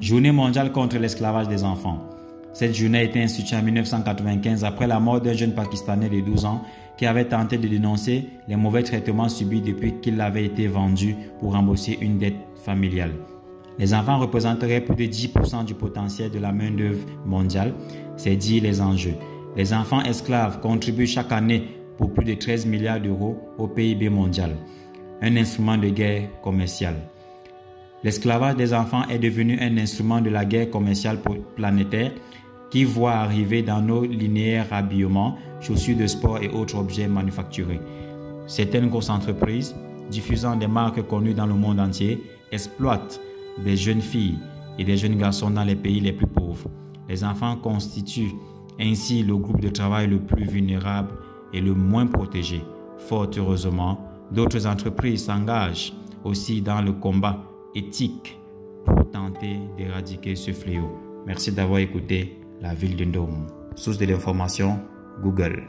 Journée mondiale contre l'esclavage des enfants. Cette journée a été instituée en 1995 après la mort d'un jeune Pakistanais de 12 ans qui avait tenté de dénoncer les mauvais traitements subis depuis qu'il avait été vendu pour rembourser une dette familiale. Les enfants représenteraient plus de 10% du potentiel de la main-d'œuvre mondiale, c'est dire les enjeux. Les enfants esclaves contribuent chaque année pour plus de 13 milliards d'euros au PIB mondial, un instrument de guerre commerciale. L'esclavage des enfants est devenu un instrument de la guerre commerciale planétaire qui voit arriver dans nos linéaires habillements, chaussures de sport et autres objets manufacturés. Certaines grosses entreprises, diffusant des marques connues dans le monde entier, exploitent des jeunes filles et des jeunes garçons dans les pays les plus pauvres. Les enfants constituent ainsi le groupe de travail le plus vulnérable et le moins protégé. Fort heureusement, d'autres entreprises s'engagent aussi dans le combat éthique pour tenter d'éradiquer ce fléau. Merci d'avoir écouté la ville de Ndom. Source de l'information, Google.